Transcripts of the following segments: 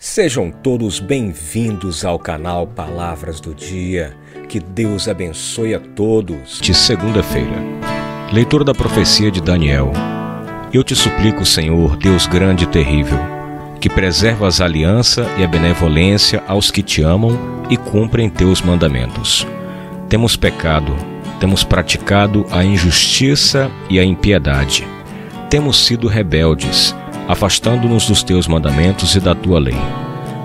Sejam todos bem-vindos ao canal Palavras do Dia. Que Deus abençoe a todos. De segunda-feira, leitura da profecia de Daniel. Eu te suplico, Senhor, Deus grande e terrível, que preservas a aliança e a benevolência aos que te amam e cumprem teus mandamentos. Temos pecado, temos praticado a injustiça e a impiedade. Temos sido rebeldes afastando-nos dos teus mandamentos e da tua lei.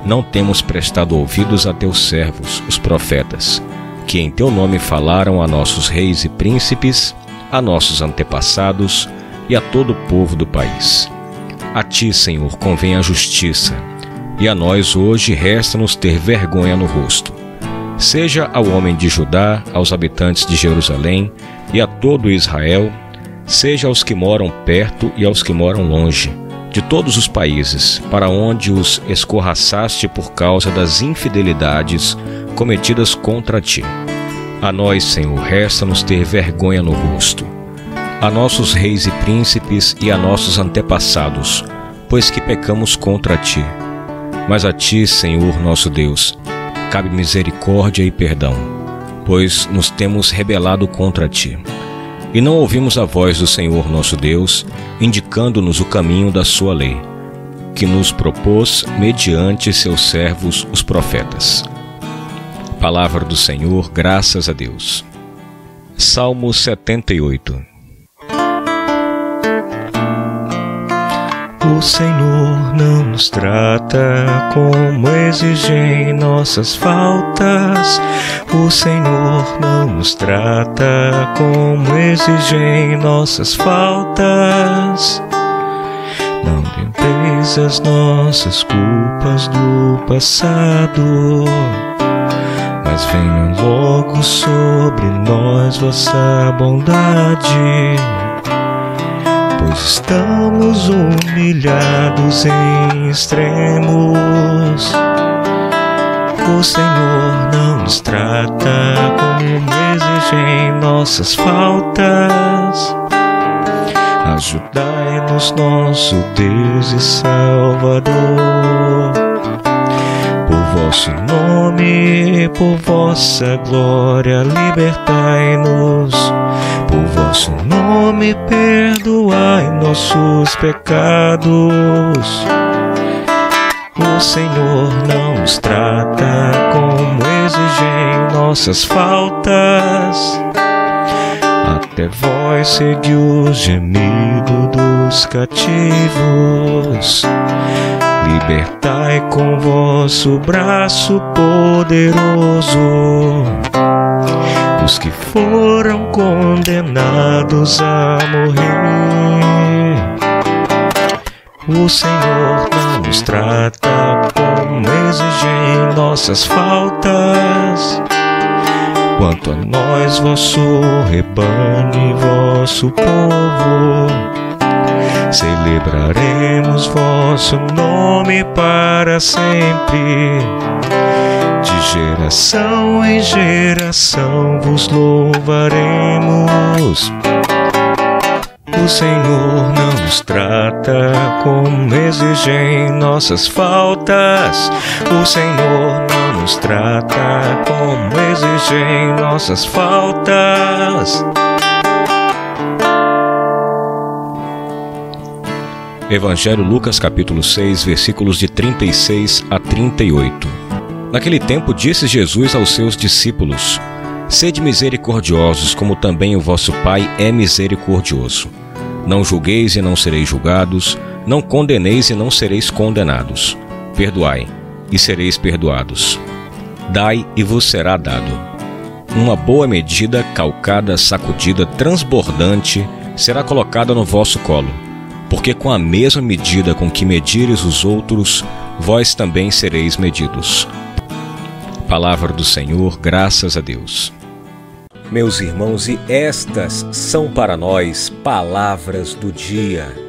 Não temos prestado ouvidos a teus servos, os profetas, que em teu nome falaram a nossos reis e príncipes, a nossos antepassados e a todo o povo do país. A ti, Senhor, convém a justiça, e a nós hoje resta-nos ter vergonha no rosto. Seja ao homem de Judá, aos habitantes de Jerusalém e a todo Israel, seja aos que moram perto e aos que moram longe de todos os países, para onde os escorraçaste por causa das infidelidades cometidas contra ti. A nós, Senhor, resta-nos ter vergonha no rosto. A nossos reis e príncipes e a nossos antepassados, pois que pecamos contra ti. Mas a ti, Senhor nosso Deus, cabe misericórdia e perdão, pois nos temos rebelado contra ti e não ouvimos a voz do Senhor nosso Deus, indicando-nos o caminho da sua lei, que nos propôs mediante seus servos, os profetas. Palavra do Senhor, graças a Deus. Salmo 78 O Senhor não nos trata como exigem nossas faltas. O Senhor não nos trata como exigem nossas faltas. Não lempreis as nossas culpas do passado, mas venha logo sobre nós vossa bondade estamos humilhados em extremos. O Senhor não nos trata como exigem nossas faltas. Ajudai-nos, nosso Deus e Salvador. Por vosso nome, por vossa glória, libertai-nos por vosso nome, perdoai nossos pecados. O Senhor não nos trata como exigem nossas faltas. Até vós segui o gemido dos cativos. Libertai com vosso braço poderoso os que foram condenados a morrer. O Senhor não nos trata como exigem nossas faltas. Quanto a nós, vosso rebanho e vosso povo, celebraremos vosso nome para sempre de geração em geração vos louvaremos. O Senhor não nos trata como exigem nossas faltas. O Senhor não nos trata como exigem nossas faltas. Evangelho Lucas capítulo 6, versículos de 36 a 38. Naquele tempo disse Jesus aos seus discípulos: Sede misericordiosos, como também o vosso Pai é misericordioso. Não julgueis e não sereis julgados, não condeneis e não sereis condenados. Perdoai, e sereis perdoados. Dai e vos será dado. Uma boa medida, calcada, sacudida, transbordante, será colocada no vosso colo, porque com a mesma medida com que medires os outros, vós também sereis medidos. Palavra do Senhor, graças a Deus. Meus irmãos, e estas são para nós palavras do dia.